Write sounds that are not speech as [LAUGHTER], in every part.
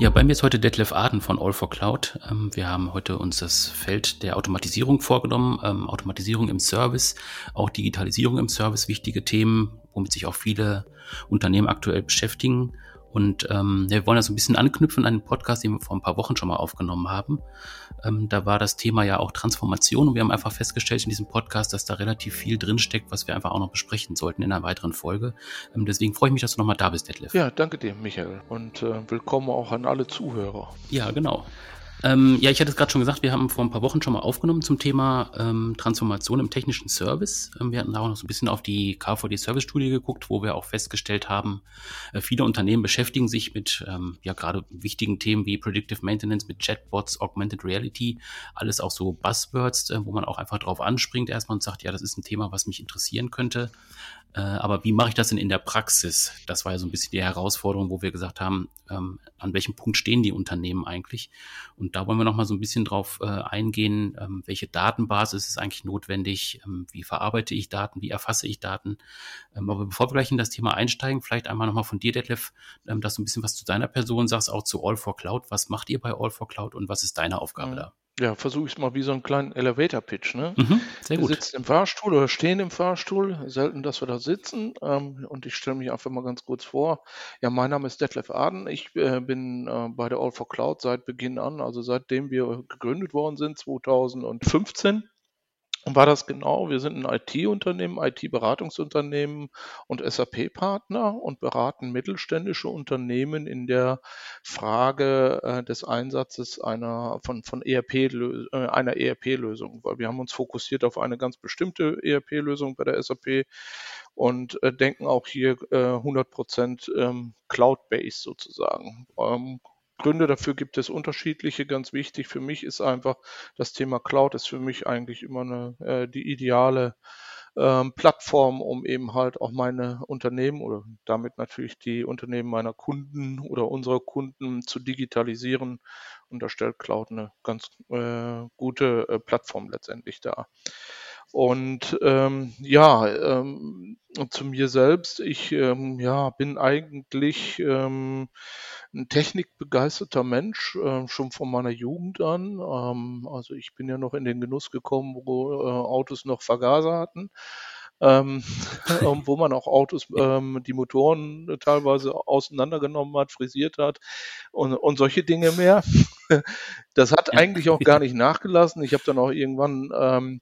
Ja, bei mir ist heute Detlef Aden von All for Cloud. Ähm, wir haben heute uns das Feld der Automatisierung vorgenommen. Ähm, Automatisierung im Service, auch Digitalisierung im Service, wichtige Themen, womit sich auch viele Unternehmen aktuell beschäftigen. Und ähm, wir wollen ja so ein bisschen anknüpfen an den Podcast, den wir vor ein paar Wochen schon mal aufgenommen haben. Ähm, da war das Thema ja auch Transformation und wir haben einfach festgestellt in diesem Podcast, dass da relativ viel drinsteckt, was wir einfach auch noch besprechen sollten in einer weiteren Folge. Ähm, deswegen freue ich mich, dass du nochmal da bist, Detlef. Ja, danke dir, Michael. Und äh, willkommen auch an alle Zuhörer. Ja, genau. Ähm, ja, ich hatte es gerade schon gesagt, wir haben vor ein paar Wochen schon mal aufgenommen zum Thema ähm, Transformation im technischen Service. Ähm, wir hatten auch noch so ein bisschen auf die KVD Service Studie geguckt, wo wir auch festgestellt haben, äh, viele Unternehmen beschäftigen sich mit ähm, ja gerade wichtigen Themen wie Predictive Maintenance, mit Chatbots, Augmented Reality, alles auch so Buzzwords, äh, wo man auch einfach drauf anspringt erstmal und sagt, ja, das ist ein Thema, was mich interessieren könnte. Äh, aber wie mache ich das denn in der Praxis? Das war ja so ein bisschen die Herausforderung, wo wir gesagt haben, ähm, an welchem Punkt stehen die Unternehmen eigentlich? Und da wollen wir noch mal so ein bisschen drauf äh, eingehen, ähm, welche Datenbasis ist eigentlich notwendig? Ähm, wie verarbeite ich Daten? Wie erfasse ich Daten? Ähm, aber bevor wir gleich in das Thema einsteigen, vielleicht einmal noch mal von dir, Detlef, ähm, dass du ein bisschen was zu deiner Person sagst, auch zu All for Cloud. Was macht ihr bei All for Cloud und was ist deine Aufgabe mhm. da? Ja, versuche ich es mal wie so einen kleinen Elevator-Pitch. Ne? Mhm, sehr Wir gut. sitzen im Fahrstuhl oder stehen im Fahrstuhl. Selten, dass wir da sitzen. Ähm, und ich stelle mich einfach mal ganz kurz vor. Ja, mein Name ist Detlef Aden. Ich äh, bin äh, bei der All for Cloud seit Beginn an, also seitdem wir gegründet worden sind, 2015 war das genau? Wir sind ein IT-Unternehmen, IT-Beratungsunternehmen und SAP-Partner und beraten mittelständische Unternehmen in der Frage äh, des Einsatzes einer von, von ERP, äh, einer ERP-Lösung, weil wir haben uns fokussiert auf eine ganz bestimmte ERP-Lösung bei der SAP und äh, denken auch hier äh, 100% ähm, Cloud-based sozusagen. Ähm, Gründe dafür gibt es unterschiedliche. Ganz wichtig für mich ist einfach, das Thema Cloud ist für mich eigentlich immer eine, äh, die ideale ähm, Plattform, um eben halt auch meine Unternehmen oder damit natürlich die Unternehmen meiner Kunden oder unserer Kunden zu digitalisieren. Und da stellt Cloud eine ganz äh, gute äh, Plattform letztendlich dar. Und ähm, ja, ähm, zu mir selbst, ich ähm, ja, bin eigentlich ähm, ein technikbegeisterter Mensch, äh, schon von meiner Jugend an. Ähm, also ich bin ja noch in den Genuss gekommen, wo äh, Autos noch Vergaser hatten. Ähm, [LAUGHS] wo man auch Autos, ähm, die Motoren teilweise auseinandergenommen hat, frisiert hat und, und solche Dinge mehr. [LAUGHS] Das hat eigentlich auch gar [LAUGHS] nicht nachgelassen. Ich habe dann auch irgendwann ähm,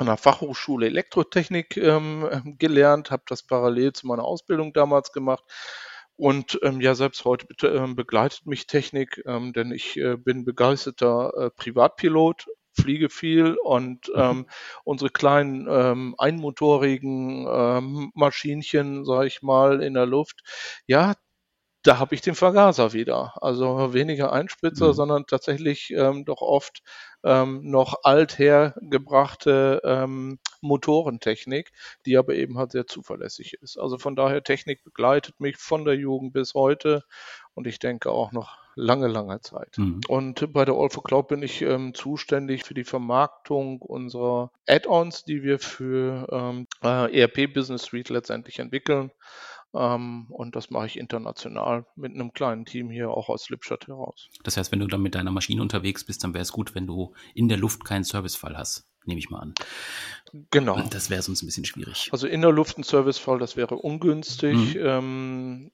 an der Fachhochschule Elektrotechnik ähm, gelernt, habe das parallel zu meiner Ausbildung damals gemacht. Und ähm, ja, selbst heute äh, begleitet mich Technik, ähm, denn ich äh, bin begeisterter äh, Privatpilot, fliege viel und mhm. ähm, unsere kleinen ähm, einmotorigen ähm, Maschinchen, sage ich mal, in der Luft, ja, da habe ich den Vergaser wieder. Also weniger Einspritzer, mhm. sondern tatsächlich ähm, doch oft ähm, noch althergebrachte ähm, Motorentechnik, die aber eben halt sehr zuverlässig ist. Also von daher, Technik begleitet mich von der Jugend bis heute und ich denke auch noch lange, lange Zeit. Mhm. Und bei der All for Cloud bin ich ähm, zuständig für die Vermarktung unserer Add-ons, die wir für ähm, äh, ERP Business Suite letztendlich entwickeln. Ähm, und das mache ich international mit einem kleinen Team hier auch aus Lippstadt heraus. Das heißt, wenn du dann mit deiner Maschine unterwegs bist, dann wäre es gut, wenn du in der Luft keinen Servicefall hast, nehme ich mal an. Genau. Das wäre sonst ein bisschen schwierig. Also in der Luft ein Servicefall, das wäre ungünstig. Mhm. Ähm,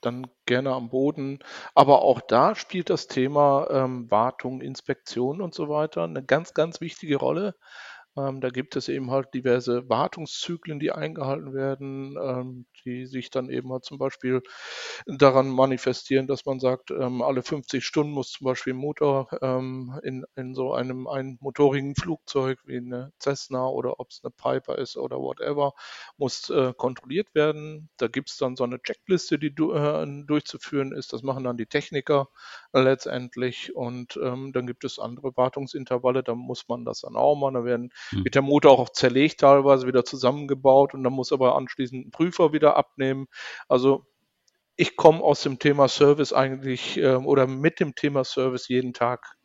dann gerne am Boden. Aber auch da spielt das Thema ähm, Wartung, Inspektion und so weiter eine ganz, ganz wichtige Rolle. Ähm, da gibt es eben halt diverse Wartungszyklen, die eingehalten werden, ähm, die sich dann eben halt zum Beispiel daran manifestieren, dass man sagt, ähm, alle 50 Stunden muss zum Beispiel ein Motor ähm, in, in so einem einmotorigen Flugzeug wie eine Cessna oder ob es eine Piper ist oder whatever, muss äh, kontrolliert werden. Da gibt es dann so eine Checkliste, die du, äh, durchzuführen ist. Das machen dann die Techniker letztendlich. Und ähm, dann gibt es andere Wartungsintervalle, da muss man das dann auch machen. Da werden hm. wird der Motor auch zerlegt, teilweise wieder zusammengebaut und dann muss aber anschließend ein Prüfer wieder abnehmen. Also ich komme aus dem Thema Service eigentlich äh, oder mit dem Thema Service jeden Tag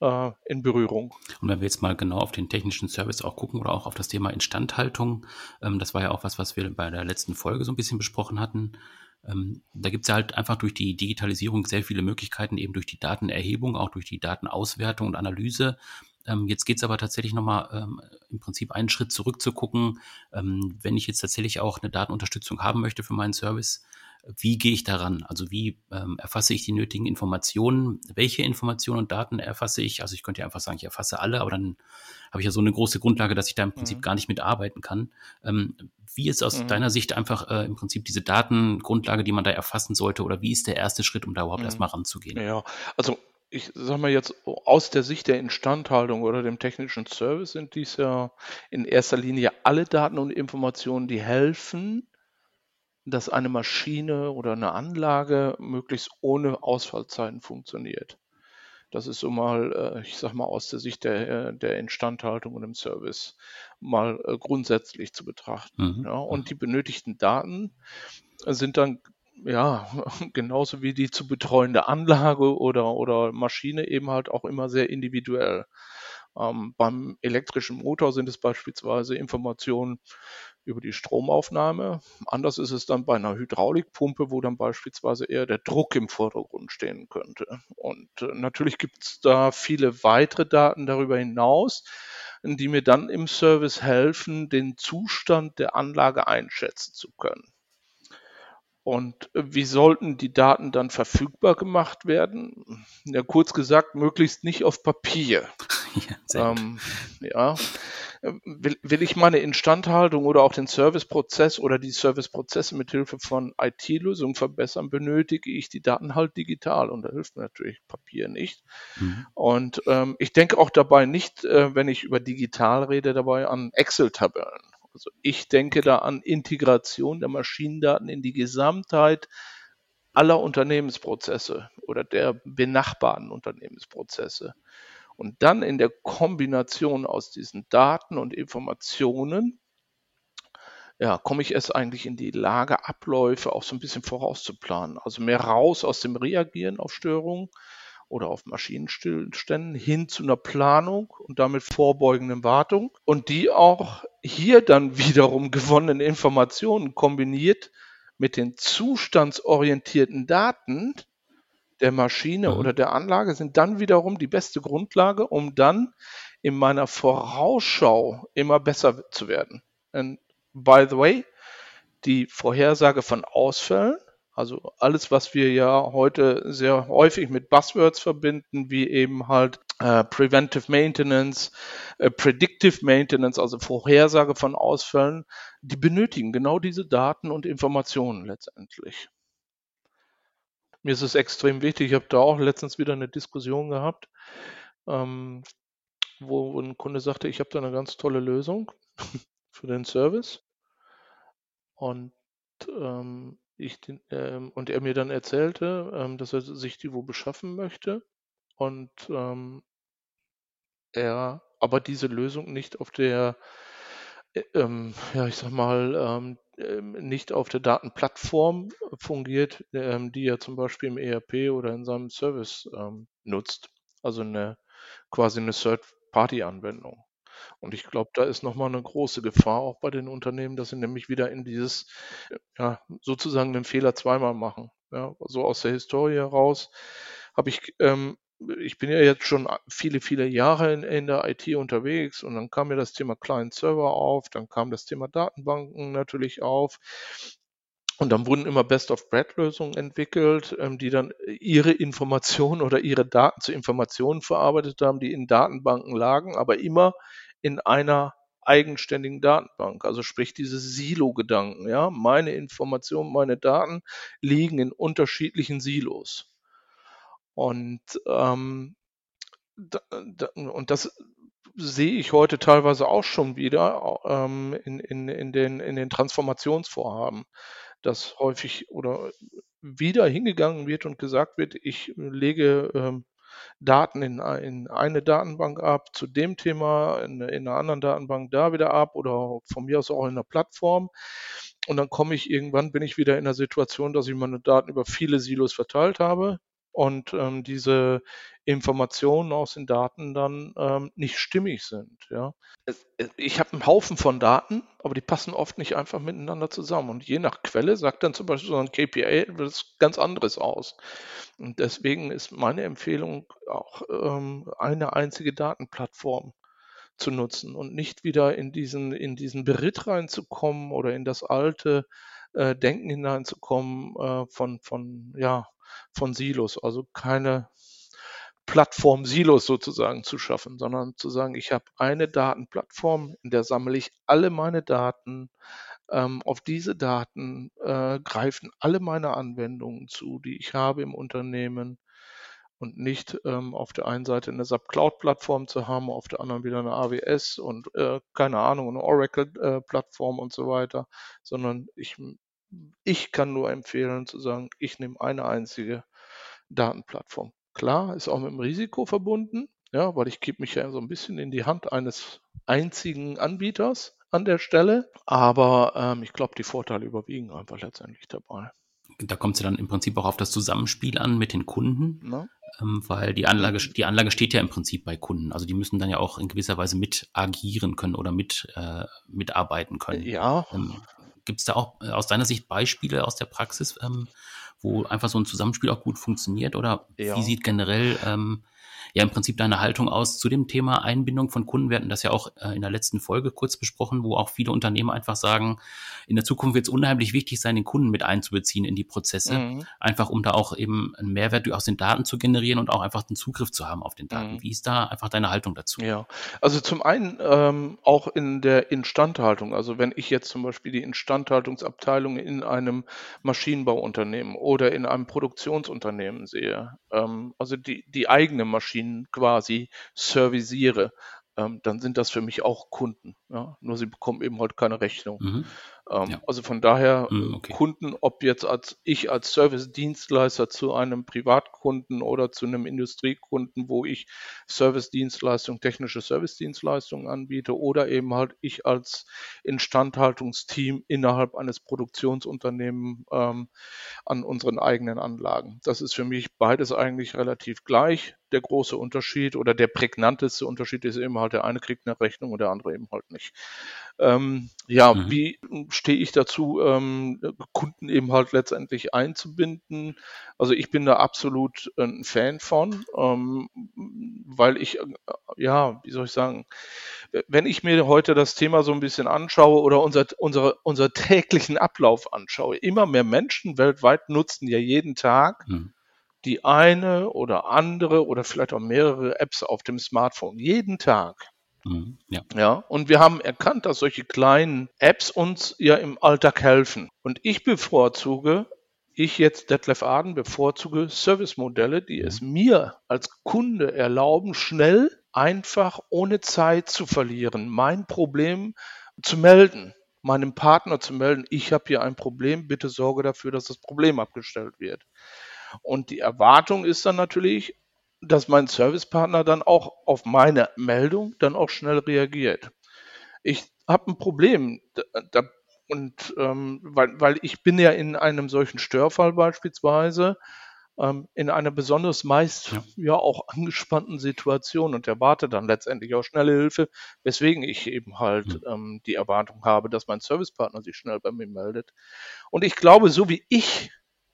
äh, in Berührung. Und wenn wir jetzt mal genau auf den technischen Service auch gucken oder auch auf das Thema Instandhaltung, ähm, das war ja auch was, was wir bei der letzten Folge so ein bisschen besprochen hatten. Ähm, da gibt es ja halt einfach durch die Digitalisierung sehr viele Möglichkeiten, eben durch die Datenerhebung, auch durch die Datenauswertung und Analyse. Ähm, jetzt geht es aber tatsächlich nochmal ähm, im Prinzip einen Schritt zurück zu gucken, ähm, wenn ich jetzt tatsächlich auch eine Datenunterstützung haben möchte für meinen Service, wie gehe ich daran? Also wie ähm, erfasse ich die nötigen Informationen? Welche Informationen und Daten erfasse ich? Also ich könnte ja einfach sagen, ich erfasse alle, aber dann habe ich ja so eine große Grundlage, dass ich da im Prinzip mhm. gar nicht mitarbeiten kann. Ähm, wie ist aus mhm. deiner Sicht einfach äh, im Prinzip diese Datengrundlage, die man da erfassen sollte? Oder wie ist der erste Schritt, um da überhaupt mhm. erstmal ranzugehen? Ja, also ich sag mal jetzt aus der Sicht der Instandhaltung oder dem technischen Service sind dies ja in erster Linie alle Daten und Informationen, die helfen, dass eine Maschine oder eine Anlage möglichst ohne Ausfallzeiten funktioniert. Das ist so mal, äh, ich sag mal, aus der Sicht der, äh, der Instandhaltung und im Service mal äh, grundsätzlich zu betrachten. Mhm. Ja, und die benötigten Daten sind dann ja [LAUGHS] genauso wie die zu betreuende Anlage oder, oder Maschine eben halt auch immer sehr individuell. Ähm, beim elektrischen Motor sind es beispielsweise Informationen über die Stromaufnahme. Anders ist es dann bei einer Hydraulikpumpe, wo dann beispielsweise eher der Druck im Vordergrund stehen könnte. Und äh, natürlich gibt es da viele weitere Daten darüber hinaus, die mir dann im Service helfen, den Zustand der Anlage einschätzen zu können. Und äh, wie sollten die Daten dann verfügbar gemacht werden? Ja, kurz gesagt, möglichst nicht auf Papier. [LAUGHS] Ja, ähm, ja. Will, will, ich meine Instandhaltung oder auch den Serviceprozess oder die Serviceprozesse mit Hilfe von IT-Lösungen verbessern, benötige ich die Daten halt digital und da hilft mir natürlich Papier nicht. Mhm. Und ähm, ich denke auch dabei nicht, äh, wenn ich über digital rede, dabei an Excel-Tabellen. Also ich denke da an Integration der Maschinendaten in die Gesamtheit aller Unternehmensprozesse oder der benachbarten Unternehmensprozesse. Und dann in der Kombination aus diesen Daten und Informationen, ja, komme ich erst eigentlich in die Lage, Abläufe auch so ein bisschen vorauszuplanen. Also mehr raus aus dem Reagieren auf Störungen oder auf Maschinenstillständen hin zu einer Planung und damit vorbeugenden Wartung und die auch hier dann [LAUGHS] wiederum gewonnenen Informationen kombiniert mit den zustandsorientierten Daten der Maschine mhm. oder der Anlage sind dann wiederum die beste Grundlage, um dann in meiner Vorausschau immer besser zu werden. And by the way, die Vorhersage von Ausfällen also alles, was wir ja heute sehr häufig mit Buzzwords verbinden, wie eben halt äh, Preventive Maintenance, äh, Predictive Maintenance, also Vorhersage von Ausfällen, die benötigen genau diese Daten und Informationen letztendlich. Mir ist es extrem wichtig, ich habe da auch letztens wieder eine Diskussion gehabt, ähm, wo ein Kunde sagte, ich habe da eine ganz tolle Lösung [LAUGHS] für den Service. Und ähm, ich den, ähm, und er mir dann erzählte, ähm, dass er sich die wo beschaffen möchte und ähm, er aber diese Lösung nicht auf der, äh, ähm, ja, ich sag mal, ähm, ähm, nicht auf der Datenplattform fungiert, die er zum Beispiel im ERP oder in seinem Service nutzt. Also eine quasi eine Third-Party-Anwendung. Und ich glaube, da ist nochmal eine große Gefahr auch bei den Unternehmen, dass sie nämlich wieder in dieses, ja, sozusagen den Fehler zweimal machen. Ja, so aus der Historie heraus habe ich, ähm, ich bin ja jetzt schon viele, viele Jahre in, in der IT unterwegs und dann kam mir das Thema Client-Server auf, dann kam das Thema Datenbanken natürlich auf. Und dann wurden immer Best-of-Bread-Lösungen entwickelt, ähm, die dann ihre Informationen oder ihre Daten zu Informationen verarbeitet haben, die in Datenbanken lagen, aber immer in einer eigenständigen Datenbank. Also sprich diese Silo-Gedanken. Ja, meine Informationen, meine Daten liegen in unterschiedlichen Silos. Und ähm, da, da, und das sehe ich heute teilweise auch schon wieder ähm, in, in, in, den, in den Transformationsvorhaben dass häufig oder wieder hingegangen wird und gesagt wird, ich lege ähm, Daten in, in eine Datenbank ab, zu dem Thema in, in einer anderen Datenbank da wieder ab oder von mir aus auch in einer Plattform. Und dann komme ich irgendwann, bin ich wieder in der Situation, dass ich meine Daten über viele Silos verteilt habe und ähm, diese Informationen aus den Daten dann ähm, nicht stimmig sind. Ja. Es, ich habe einen Haufen von Daten, aber die passen oft nicht einfach miteinander zusammen. Und je nach Quelle sagt dann zum Beispiel so ein KPA was ganz anderes aus. Und deswegen ist meine Empfehlung auch ähm, eine einzige Datenplattform zu nutzen und nicht wieder in diesen, in diesen Beritt reinzukommen oder in das alte äh, Denken hineinzukommen äh, von, von, ja, von Silos. Also keine Plattform Silos sozusagen zu schaffen, sondern zu sagen, ich habe eine Datenplattform, in der sammle ich alle meine Daten. Ähm, auf diese Daten äh, greifen alle meine Anwendungen zu, die ich habe im Unternehmen und nicht ähm, auf der einen Seite eine SAP Cloud Plattform zu haben, auf der anderen wieder eine AWS und äh, keine Ahnung, eine Oracle äh, und so weiter, sondern ich, ich kann nur empfehlen zu sagen, ich nehme eine einzige Datenplattform. Klar, ist auch mit dem Risiko verbunden, ja, weil ich gebe mich ja so ein bisschen in die Hand eines einzigen Anbieters an der Stelle, aber ähm, ich glaube, die Vorteile überwiegen einfach letztendlich dabei. Da kommt es ja dann im Prinzip auch auf das Zusammenspiel an mit den Kunden. Na? ähm, weil die Anlage, die Anlage steht ja im Prinzip bei Kunden. Also die müssen dann ja auch in gewisser Weise mit agieren können oder mit äh, mitarbeiten können. Ja. Ähm, Gibt es da auch äh, aus deiner Sicht Beispiele aus der Praxis, ähm, wo einfach so ein Zusammenspiel auch gut funktioniert? Oder ja. wie sieht generell ähm, ja im Prinzip deine Haltung aus zu dem Thema Einbindung von Kunden. Wir hatten das ja auch äh, in der letzten Folge kurz besprochen, wo auch viele Unternehmen einfach sagen, in der Zukunft wird es unheimlich wichtig sein, den Kunden mit einzubeziehen in die Prozesse, mhm. einfach um da auch eben einen Mehrwert aus den Daten zu generieren und auch einfach den Zugriff zu haben auf den Daten. Mhm. Wie ist da einfach deine Haltung dazu? Ja, also zum einen ähm, auch in der Instandhaltung. Also wenn ich jetzt zum Beispiel die Instandhaltungsabteilung in einem Maschinenbauunternehmen oder in einem Produktionsunternehmen sehe, ähm, also die, die eigene Maschine Maschinen quasi serviciere, ähm, dann sind das für mich auch Kunden. Ja? Nur sie bekommen eben halt keine Rechnung. Mhm. Ähm, ja. Also von daher mhm, okay. Kunden, ob jetzt als ich als Service-Dienstleister zu einem Privatkunden oder zu einem Industriekunden, wo ich Service-Dienstleistung, technische Service-Dienstleistungen anbiete oder eben halt ich als Instandhaltungsteam innerhalb eines Produktionsunternehmens ähm, an unseren eigenen Anlagen. Das ist für mich beides eigentlich relativ gleich. Der große Unterschied oder der prägnanteste Unterschied ist eben halt, der eine kriegt eine Rechnung und der andere eben halt nicht. Ähm, ja, mhm. wie stehe ich dazu, ähm, Kunden eben halt letztendlich einzubinden? Also ich bin da absolut ein Fan von, ähm, weil ich, äh, ja, wie soll ich sagen, wenn ich mir heute das Thema so ein bisschen anschaue oder unser, unsere, unser täglichen Ablauf anschaue, immer mehr Menschen weltweit nutzen ja jeden Tag mhm die eine oder andere oder vielleicht auch mehrere Apps auf dem Smartphone jeden Tag. Mhm, ja. ja, und wir haben erkannt, dass solche kleinen Apps uns ja im Alltag helfen. Und ich bevorzuge, ich jetzt Detlef Aden bevorzuge Servicemodelle, die es mhm. mir als Kunde erlauben, schnell, einfach, ohne Zeit zu verlieren, mein Problem zu melden, meinem Partner zu melden, ich habe hier ein Problem, bitte sorge dafür, dass das Problem abgestellt wird. Und die Erwartung ist dann natürlich, dass mein Servicepartner dann auch auf meine Meldung dann auch schnell reagiert. Ich habe ein Problem da, und ähm, weil, weil ich bin ja in einem solchen Störfall beispielsweise ähm, in einer besonders meist ja. ja. auch angespannten Situation und erwarte dann letztendlich auch schnelle Hilfe, weswegen ich eben halt mhm. ähm, die Erwartung habe, dass mein Servicepartner sich schnell bei mir meldet. Und ich glaube, so wie ich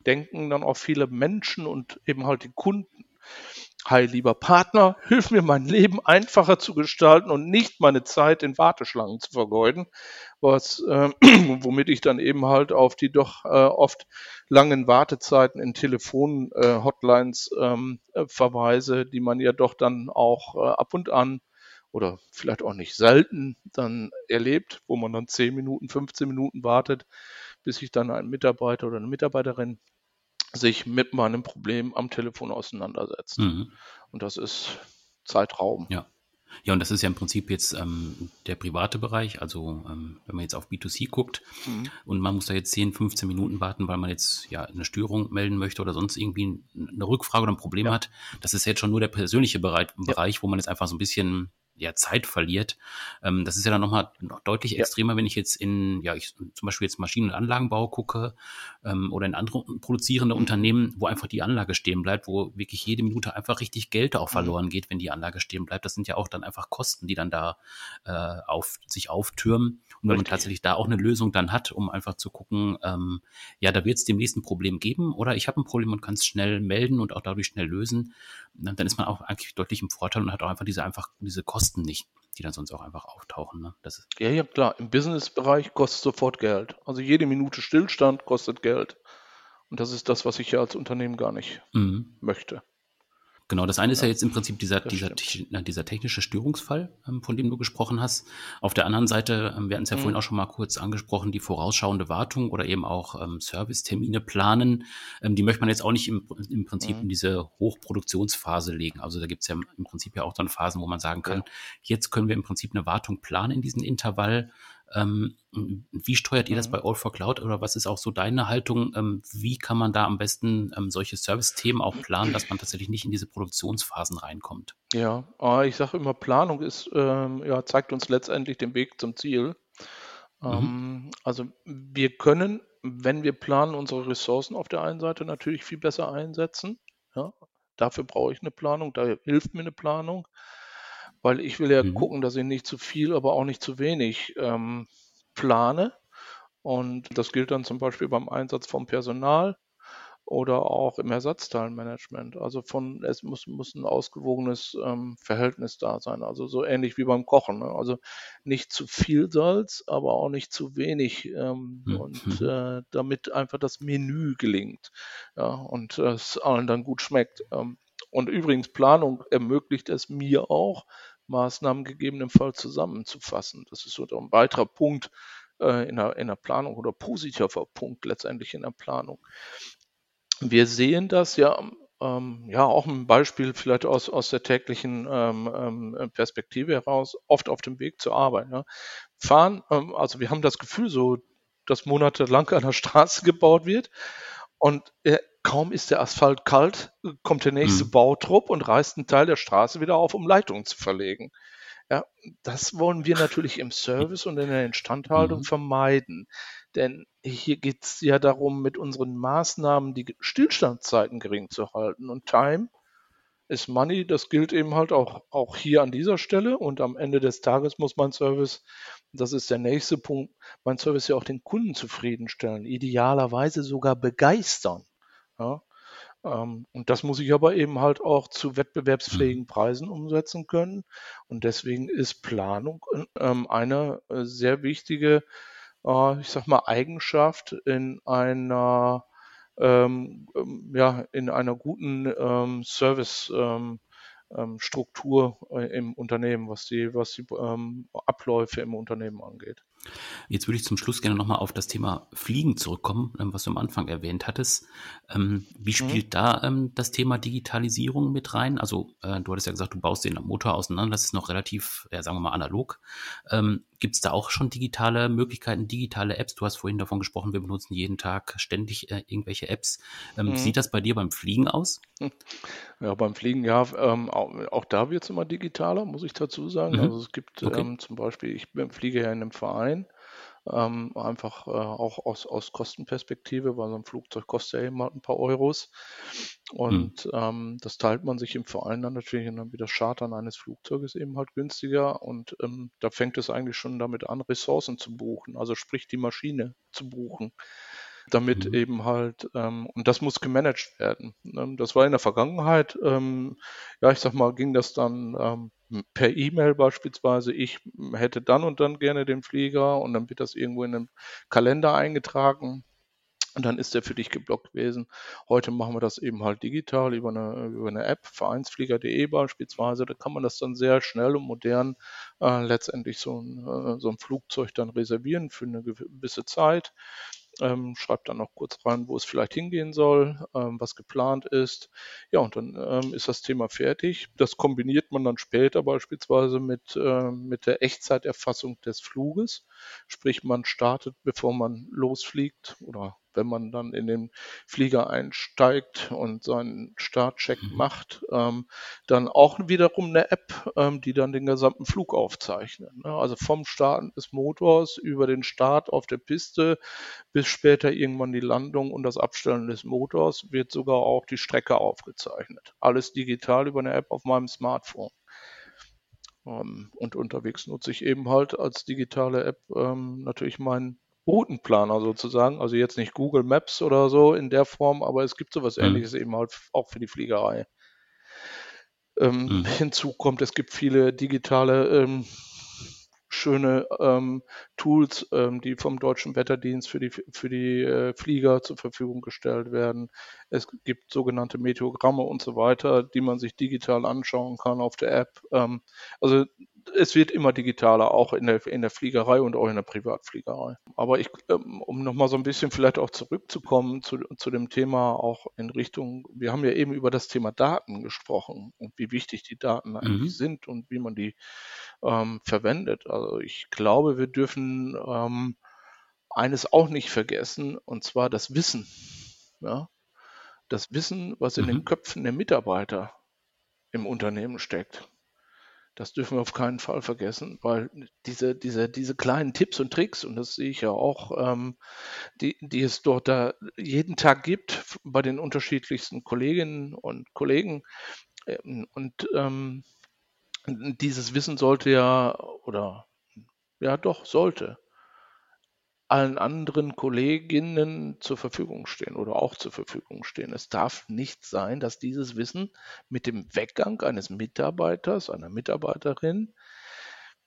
denken dann auch viele Menschen und eben halt die Kunden. Hi, lieber Partner, hilf mir mein Leben einfacher zu gestalten und nicht meine Zeit in Warteschlangen zu vergeuden, was, äh, [CLEARS THROAT] womit ich dann eben halt auf die doch äh, oft langen Wartezeiten in Telefon-Hotlines äh, ähm, verweise, die man ja doch dann auch äh, ab und an oder vielleicht auch nicht selten dann erlebt, wo man dann 10 Minuten, 15 Minuten wartet, bis sich dann ein Mitarbeiter oder eine Mitarbeiterin sich mit meinem Problem am Telefon auseinandersetzt. Mhm. Und das ist Zeitraum. Ja. Ja, und das ist ja im Prinzip jetzt ähm, der private Bereich. Also ähm, wenn man jetzt auf B2C guckt mhm. und man muss da jetzt 10, 15 Minuten warten, weil man jetzt ja eine Störung melden möchte oder sonst irgendwie eine Rückfrage oder ein Problem ja. hat, das ist jetzt schon nur der persönliche Bereich, ja. Bereich, wo man jetzt einfach so ein bisschen ja, Zeit verliert. Ähm, das ist ja dann nochmal noch deutlich ja. extremer, wenn ich jetzt in, ja, ich zum Beispiel jetzt Maschinen- und Anlagenbau gucke ähm, oder in andere produzierende mhm. Unternehmen, wo einfach die Anlage stehen bleibt, wo wirklich jede Minute einfach richtig Geld auch mhm. verloren mhm. geht, wenn die Anlage stehen bleibt. Das sind ja auch dann einfach Kosten, die dann da äh, auf, sich auftürmen. Und wenn man tatsächlich da auch eine Lösung dann hat, um einfach zu gucken, ähm, ja, da wird es demnächst ein Problem geben oder ich habe ein Problem und kann es schnell melden und auch dadurch schnell lösen, dann ist man auch eigentlich deutlich im Vorteil und hat auch einfach diese einfach diese Kosten nicht, die dann sonst auch einfach auftauchen. Ne? Das ist ja, ja, klar. Im Businessbereich kostet sofort Geld. Also jede Minute Stillstand kostet Geld. Und das ist das, was ich ja als Unternehmen gar nicht mhm. möchte. Genau, das eine ist ja, jetzt im Prinzip dieser, dieser, dieser technische Störungsfall, ähm, von dem du gesprochen hast. Auf der anderen Seite, ähm, wir hatten es ja mhm. vorhin auch schon mal kurz angesprochen, die vorausschauende Wartung oder eben auch ähm, Servicetermine planen. Ähm, die möchte man jetzt auch nicht im, im Prinzip mhm. in diese Hochproduktionsphase legen. Also da gibt es ja im Prinzip ja auch dann Phasen, wo man sagen kann, ja. jetzt können wir im Prinzip eine Wartung planen in diesem Intervall. Ähm, wie steuert ihr das mhm. bei All for Cloud oder was ist auch so deine Haltung? Ähm, wie kann man da am besten ähm, solche Service-Themen auch planen, dass man tatsächlich nicht in diese Produktionsphasen reinkommt? Ja, ah, ich sage immer, Planung ist, ähm, ja, zeigt uns letztendlich den Weg zum Ziel. Mhm. Ähm, also wir können, wenn wir planen, unsere Ressourcen auf der einen Seite natürlich viel besser einsetzen. Ja? Dafür brauche ich eine Planung, da hilft mir eine Planung weil ich will ja mhm. gucken, dass ich nicht zu viel, aber auch nicht zu wenig ähm, plane. Und das gilt dann zum Beispiel beim Einsatz vom Personal oder auch im Ersatzteilmanagement. Also von es muss, muss ein ausgewogenes ähm, Verhältnis da sein. Also so ähnlich wie beim Kochen. Ne? Also nicht zu viel Salz, aber auch nicht zu wenig. Ähm, mhm. Und äh, damit einfach das Menü gelingt. Ja, und es allen dann gut schmeckt. Ähm, und übrigens, Planung ermöglicht es mir auch, Maßnahmen gegebenenfalls zusammenzufassen. Das ist so ein weiterer Punkt äh, in, der, in der Planung oder positiver Punkt letztendlich in der Planung. Wir sehen das ja ähm, ja, auch ein Beispiel vielleicht aus, aus der täglichen ähm, ähm, Perspektive heraus, oft auf dem Weg zur Arbeit. Ja. Fahren, ähm, also wir haben das Gefühl so, dass monatelang an der Straße [LAUGHS] gebaut wird und äh, kaum ist der Asphalt kalt, kommt der nächste mhm. Bautrupp und reißt einen Teil der Straße wieder auf, um Leitungen zu verlegen. Ja, das wollen wir natürlich im Service und in der Instandhaltung mhm. vermeiden. Denn hier geht es ja darum, mit unseren Maßnahmen die Stillstandszeiten gering zu halten. Und Time ist Money, das gilt eben halt auch, auch hier an dieser Stelle. Und am Ende des Tages muss mein Service, das ist der nächste Punkt, mein Service ja auch den Kunden zufriedenstellen, idealerweise sogar begeistern. Ja? Ähm, und das muss ich aber eben halt auch zu wettbewerbsfähigen mhm. Preisen umsetzen können. Und deswegen ist Planung ähm, eine äh, sehr wichtige, äh, ich sag mal, Eigenschaft in einer ähm, ja, in einer guten Service Struktur äh, im Unternehmen, was die, was die Abläufe im Unternehmen angeht. Jetzt würde ich zum Schluss gerne nochmal auf das Thema Fliegen zurückkommen, ähm, was du am Anfang erwähnt hattest. Ähm, wie mhm. spielt mhm. da ähm, das Thema Digitalisierung mit rein? Also äh, du hattest ja gesagt, du baust den Motor auseinander, das ist noch relativ, ja, sagen wir mal, analog. Ähm, Gibt es da auch schon digitale Möglichkeiten, digitale Apps? Du hast vorhin davon gesprochen, wir benutzen jeden Tag ständig äh, irgendwelche Apps. Ähm, mhm. Wie sieht das bei dir beim Fliegen aus? [LAUGHS] Ja, beim Fliegen, ja, ähm, auch, auch, da wird es immer digitaler, muss ich dazu sagen. Mhm. Also es gibt okay. zum Beispiel, ich fliege ja in einem Verein, ein. Ähm, einfach äh, auch aus, aus Kostenperspektive, weil so ein Flugzeug kostet ja eben halt ein paar Euros. Und mhm. ähm, das teilt man sich im Verein dann natürlich und dann wie das Chartern eines Flugzeuges eben halt günstiger. Und ähm, da fängt es eigentlich schon damit an, Ressourcen zu buchen, also sprich die Maschine zu buchen damit mhm. eben halt, ähm, und das muss gemanagt werden. Ähm, das war in der Vergangenheit, ähm, ja, ich sag mal, ging das dann ähm, per E-Mail beispielsweise, ich hätte dann und dann gerne den Flieger und dann wird das irgendwo in einem Kalender eingetragen. Und dann ist der für dich geblockt gewesen. Heute machen wir das eben halt digital über eine, über eine App, vereinsflieger.de beispielsweise. Da kann man das dann sehr schnell und modern äh, letztendlich so ein, äh, so ein Flugzeug dann reservieren für eine gewisse Zeit. Ähm, schreibt dann noch kurz rein, wo es vielleicht hingehen soll, ähm, was geplant ist. Ja, und dann ähm, ist das Thema fertig. Das kombiniert man dann später beispielsweise mit, äh, mit der Echtzeiterfassung des Fluges. Sprich, man startet, bevor man losfliegt oder wenn man dann in den Flieger einsteigt und seinen Startcheck mhm. macht, ähm, dann auch wiederum eine App, ähm, die dann den gesamten Flug aufzeichnet. Ne? Also vom Starten des Motors über den Start auf der Piste bis später irgendwann die Landung und das Abstellen des Motors wird sogar auch die Strecke aufgezeichnet. Alles digital über eine App auf meinem Smartphone. Ähm, und unterwegs nutze ich eben halt als digitale App ähm, natürlich meinen Routenplaner sozusagen. Also jetzt nicht Google Maps oder so in der Form, aber es gibt sowas mhm. ähnliches eben halt auch für die Fliegerei. Ähm, mhm. Hinzu kommt, es gibt viele digitale ähm, schöne ähm, Tools, ähm, die vom Deutschen Wetterdienst für die, für die äh, Flieger zur Verfügung gestellt werden. Es gibt sogenannte Meteogramme und so weiter, die man sich digital anschauen kann auf der App. Ähm, also es wird immer digitaler, auch in der, in der Fliegerei und auch in der Privatfliegerei. Aber ich, ähm, um nochmal so ein bisschen vielleicht auch zurückzukommen zu, zu dem Thema auch in Richtung, wir haben ja eben über das Thema Daten gesprochen und wie wichtig die Daten eigentlich mhm. sind und wie man die ähm, verwendet. Also ich glaube, wir dürfen ähm, eines auch nicht vergessen, und zwar das Wissen. Ja? Das Wissen, was in mhm. den Köpfen der Mitarbeiter im Unternehmen steckt. Das dürfen wir auf keinen Fall vergessen, weil diese, diese, diese kleinen Tipps und Tricks, und das sehe ich ja auch, ähm, die, die es dort da jeden Tag gibt bei den unterschiedlichsten Kolleginnen und Kollegen. Ähm, und ähm, dieses Wissen sollte ja, oder ja doch, sollte allen anderen Kolleginnen zur Verfügung stehen oder auch zur Verfügung stehen. Es darf nicht sein, dass dieses Wissen mit dem Weggang eines Mitarbeiters, einer Mitarbeiterin,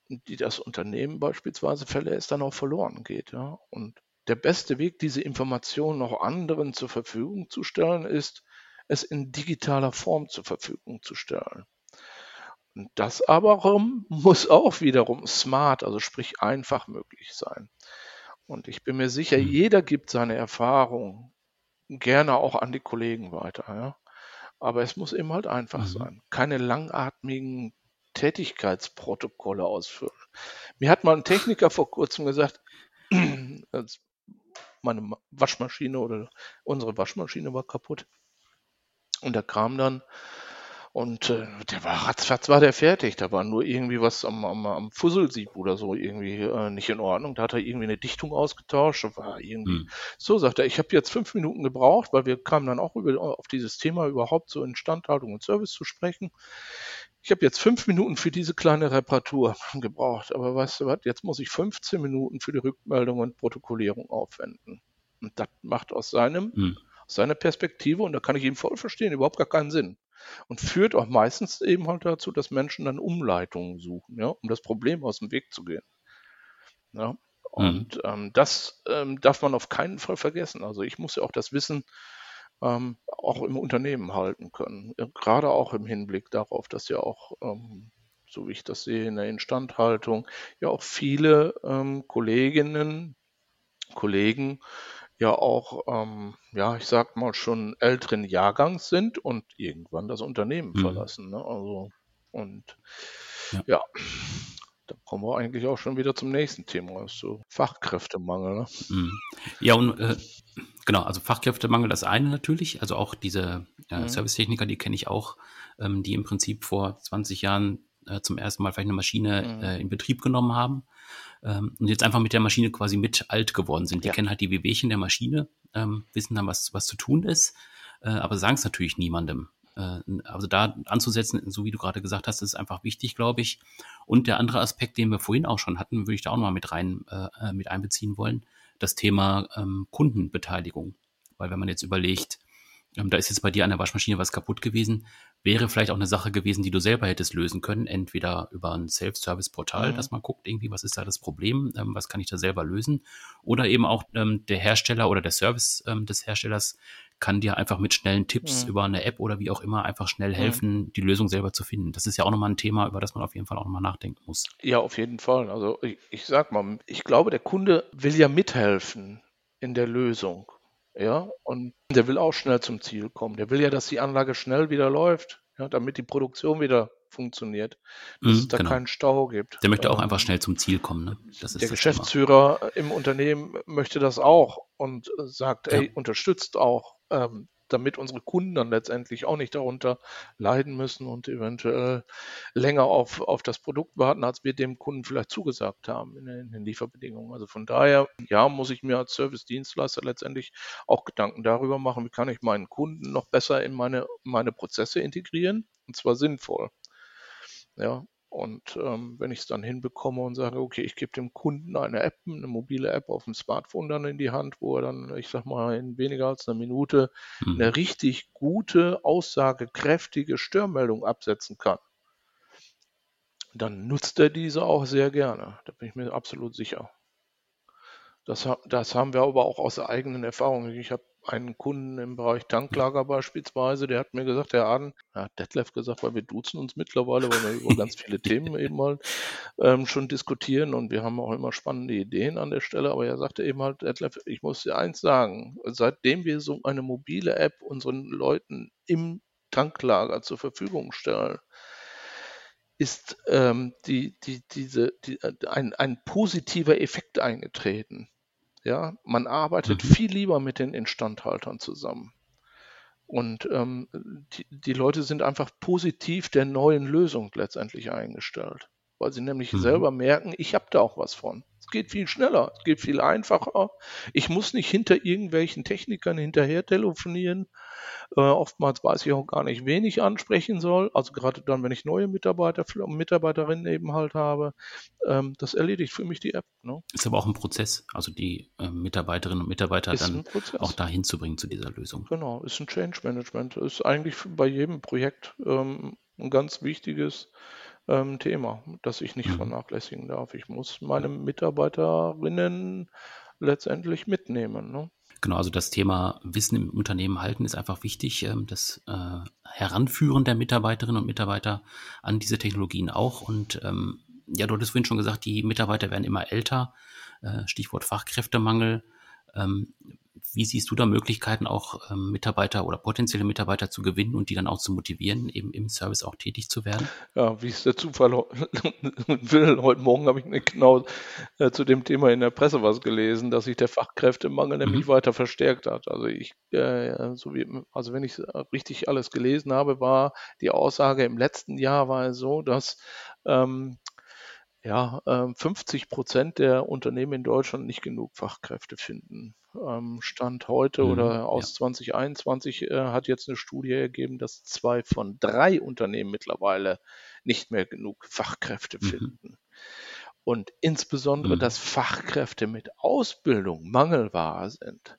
die das Unternehmen beispielsweise verlässt, dann auch verloren geht. Ja? Und der beste Weg, diese Informationen noch anderen zur Verfügung zu stellen, ist, es in digitaler Form zur Verfügung zu stellen. Und das aber muss auch wiederum smart, also sprich einfach möglich sein. Und ich bin mir sicher, mhm. jeder gibt seine Erfahrung gerne auch an die Kollegen weiter. Ja? Aber es muss eben halt einfach mhm. sein. Keine langatmigen Tätigkeitsprotokolle ausfüllen. Mir hat mal ein Techniker vor kurzem gesagt, [CLEARS THROAT] meine Waschmaschine oder unsere Waschmaschine war kaputt. Und er kam dann und äh, der war ratzfatz war der fertig. Da war nur irgendwie was am, am, am Fusselsieb oder so irgendwie äh, nicht in Ordnung. Da hat er irgendwie eine Dichtung ausgetauscht. War irgendwie hm. so, sagt er, ich habe jetzt fünf Minuten gebraucht, weil wir kamen dann auch über, auf dieses Thema überhaupt so Instandhaltung und Service zu sprechen. Ich habe jetzt fünf Minuten für diese kleine Reparatur gebraucht. Aber weißt du was, jetzt muss ich 15 Minuten für die Rückmeldung und Protokollierung aufwenden. Und das macht aus seinem, hm. aus seiner Perspektive, und da kann ich ihn voll verstehen, überhaupt gar keinen Sinn und führt auch meistens eben halt dazu, dass Menschen dann Umleitungen suchen, ja, um das Problem aus dem Weg zu gehen. Ja, und mhm. ähm, das ähm, darf man auf keinen Fall vergessen. Also ich muss ja auch das Wissen ähm, auch im Unternehmen halten können. Gerade auch im Hinblick darauf, dass ja auch, ähm, so wie ich das sehe, in der Instandhaltung ja auch viele ähm, Kolleginnen, Kollegen ja auch, ähm, ja, ich sag mal, schon älteren Jahrgangs sind und irgendwann das Unternehmen mhm. verlassen. Ne? Also, und ja. ja. da kommen wir eigentlich auch schon wieder zum nächsten Thema, so Fachkräftemangel. Ne? Mhm. Ja, und äh, genau, also Fachkräftemangel das eine natürlich, also auch diese äh, mhm. Servicetechniker, die kenne ich auch, ähm, die im Prinzip vor 20 Jahren äh, zum ersten Mal vielleicht eine Maschine mhm. äh, in Betrieb genommen haben ähm, und jetzt einfach mit der Maschine quasi mit alt geworden sind. Die ja. kennen halt die Wehwehchen der Maschine, ähm, wissen dann, was, was zu tun ist, äh, aber sagen es natürlich niemandem. Äh, also da anzusetzen, so wie du gerade gesagt hast, ist einfach wichtig, glaube ich. Und der andere Aspekt, den wir vorhin auch schon hatten, würde ich da auch noch mal mit rein äh, äh, mit einbeziehen wollen, das Thema ähm, Kundenbeteiligung. Weil wenn man jetzt überlegt, da ist jetzt bei dir an der Waschmaschine was kaputt gewesen, wäre vielleicht auch eine Sache gewesen, die du selber hättest lösen können, entweder über ein Self-Service-Portal, mhm. dass man guckt, irgendwie, was ist da das Problem, ähm, was kann ich da selber lösen, oder eben auch ähm, der Hersteller oder der Service ähm, des Herstellers kann dir einfach mit schnellen Tipps mhm. über eine App oder wie auch immer einfach schnell mhm. helfen, mhm. die Lösung selber zu finden. Das ist ja auch nochmal ein Thema, über das man auf jeden Fall auch nochmal nachdenken muss. Ja, auf jeden Fall. Also ich, ich sag mal, ich glaube, der Kunde will ja mithelfen in der Lösung. Ja, und der will auch schnell zum Ziel kommen. Der will ja, dass die Anlage schnell wieder läuft, ja, damit die Produktion wieder funktioniert, dass Mhm, es da genau. keinen Stau gibt. Der möchte auch Ähm, einfach schnell zum Ziel kommen. Ne? Der das Thema. Geschäftsführer im Unternehmen möchte das auch und sagt, Ja. ey, unterstützt auch, ähm, damit unsere Kunden dann letztendlich auch nicht darunter leiden müssen und eventuell länger auf, auf das Produkt warten, als wir dem Kunden vielleicht zugesagt haben in den, in den Lieferbedingungen. Also von daher, ja, muss ich mir als Service-Dienstleister letztendlich auch Gedanken darüber machen, wie kann ich meinen Kunden noch besser in meine, meine Prozesse integrieren und zwar sinnvoll. Ja, und ähm, wenn ich es dann hinbekomme und sage, okay, ich gebe dem Kunden eine App, eine mobile App auf dem Smartphone dann in die Hand, wo er dann, ich sag mal, in weniger als einer Minute Mhm. eine richtig gute, aussagekräftige Störmeldung absetzen kann, dann nutzt er diese auch sehr gerne. Da bin ich mir absolut sicher. Das, das haben wir aber auch aus eigenen Erfahrungen. Ich habe einen Kunden im Bereich Tanklager beispielsweise, der hat mir gesagt, Herr Aden, ja, Detlef gesagt, weil wir duzen uns mittlerweile, weil wir über ganz viele Themen [LAUGHS] eben halt ähm, schon diskutieren und wir haben auch immer spannende Ideen an der Stelle, aber er sagte eben halt, Detlef, ich muss dir eins sagen, seitdem wir so eine mobile App unseren Leuten im Tanklager zur Verfügung stellen, ist ähm, die, die, diese, die, äh, ein, ein positiver Effekt eingetreten. Ja, man arbeitet Mhm. viel lieber mit den Instandhaltern zusammen. Und ähm, die, die Leute sind einfach positiv der neuen Lösung letztendlich eingestellt, weil sie nämlich Mhm. selber merken, ich habe da auch was von. Es geht viel schneller, es geht viel einfacher. Ich muss nicht hinter irgendwelchen Technikern hinterher telefonieren. Äh, oftmals weiß ich auch gar nicht, wen ich ansprechen soll. Also gerade dann, wenn ich neue Mitarbeiter und Mitarbeiterinnen eben halt habe, ähm, das erledigt für mich die App. Ne? Ist aber auch ein Prozess, also die äh, Mitarbeiterinnen und Mitarbeiter Ist dann auch dahin zu bringen zu dieser Lösung. Genau, ist ein Change Management. Ist eigentlich bei jedem Projekt ähm, ein ganz wichtiges ähm, Thema, das ich nicht Mhm. vernachlässigen darf. Ich muss meine Mitarbeiterinnen letztendlich mitnehmen. Ne? Genau, also das Thema Wissen im Unternehmen halten ist einfach wichtig. ähm, Das äh, Heranführen der Mitarbeiterinnen und Mitarbeiter an diese Technologien auch. Und ähm, ja, du hattest vorhin schon gesagt, die Mitarbeiter werden immer älter. Äh, Stichwort Fachkräftemangel. Wie siehst du da Möglichkeiten, auch ähm, Mitarbeiter oder potenzielle Mitarbeiter zu gewinnen und die dann auch zu motivieren, eben im Service auch tätig zu werden? Ja, wie es der Zufall [LAUGHS] will. Heute Morgen habe ich genau äh, zu dem Thema in der Presse was gelesen, dass sich der Fachkräftemangel nämlich Mhm. weiter verstärkt hat. Also ich, äh, so wie, also wenn ich richtig alles gelesen habe, war die Aussage im letzten Jahr war es so, dass ähm, ja, ähm, 50 Prozent der Unternehmen in Deutschland nicht genug Fachkräfte finden. Ähm, Stand heute Mhm, oder ja. aus 2021 äh, hat jetzt eine Studie ergeben, dass zwei von drei Unternehmen mittlerweile nicht mehr genug Fachkräfte Mhm. finden. Und insbesondere, Mhm. dass Fachkräfte mit Ausbildung Mangelware sind.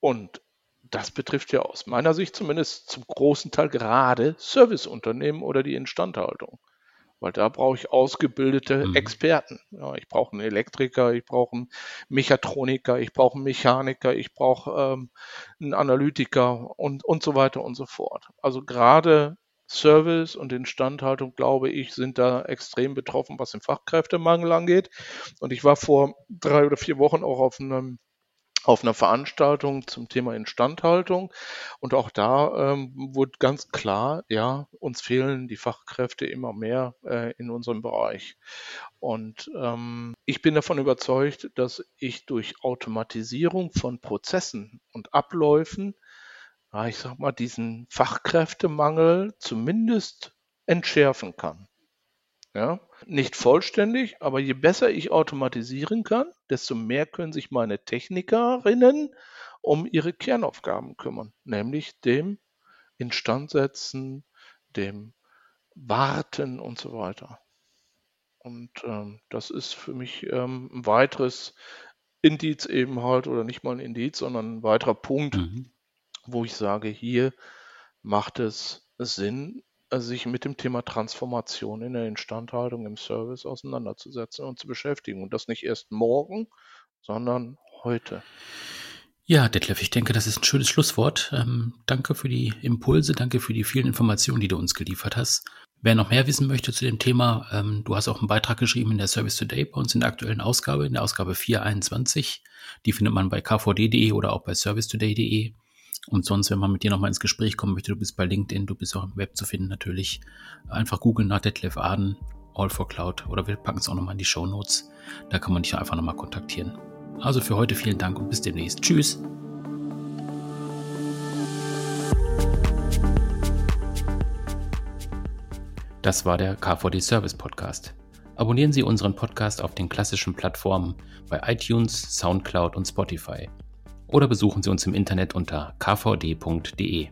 Und das betrifft ja aus meiner Sicht zumindest zum großen Teil gerade Serviceunternehmen oder die Instandhaltung. Weil da brauche ich ausgebildete Mhm. Experten. Ja, ich brauche einen Elektriker, ich brauche einen Mechatroniker, ich brauche einen Mechaniker, ich brauche ähm, einen Analytiker und, und so weiter und so fort. Also gerade Service und Instandhaltung, glaube ich, sind da extrem betroffen, was den Fachkräftemangel angeht. Und ich war vor drei oder vier Wochen auch auf einem auf einer Veranstaltung zum Thema Instandhaltung. Und auch da ähm, wurde ganz klar, ja, uns fehlen die Fachkräfte immer mehr äh, in unserem Bereich. Und ähm, ich bin davon überzeugt, dass ich durch Automatisierung von Prozessen und Abläufen, ja, ich sag mal, diesen Fachkräftemangel zumindest entschärfen kann. Ja, nicht vollständig, aber je besser ich automatisieren kann, desto mehr können sich meine Technikerinnen um ihre Kernaufgaben kümmern, nämlich dem Instandsetzen, dem Warten und so weiter. Und ähm, das ist für mich ähm, ein weiteres Indiz eben halt, oder nicht mal ein Indiz, sondern ein weiterer Punkt, Mhm. wo ich sage, hier macht es Sinn, sich mit dem Thema Transformation in der Instandhaltung im Service auseinanderzusetzen und zu beschäftigen. Und das nicht erst morgen, sondern heute. Ja, Detlef, ich denke, das ist ein schönes Schlusswort. Ähm, danke für die Impulse, danke für die vielen Informationen, die du uns geliefert hast. Wer noch mehr wissen möchte zu dem Thema, ähm, du hast auch einen Beitrag geschrieben in der Service Today bei uns in der aktuellen Ausgabe, in der Ausgabe 421. Die findet man bei kvd.de oder auch bei servicetoday.de. Und sonst, wenn man mit dir nochmal ins Gespräch kommen möchte, du bist bei LinkedIn, du bist auch im Web zu finden natürlich. Einfach googeln nach Detlef Aden, All for Cloud oder wir packen es auch nochmal in die Show Notes. Da kann man dich einfach nochmal kontaktieren. Also für heute vielen Dank und bis demnächst. Tschüss. Das war der KVD Service Podcast. Abonnieren Sie unseren Podcast auf den klassischen Plattformen bei iTunes, SoundCloud und Spotify. Oder besuchen Sie uns im Internet unter kvd.de.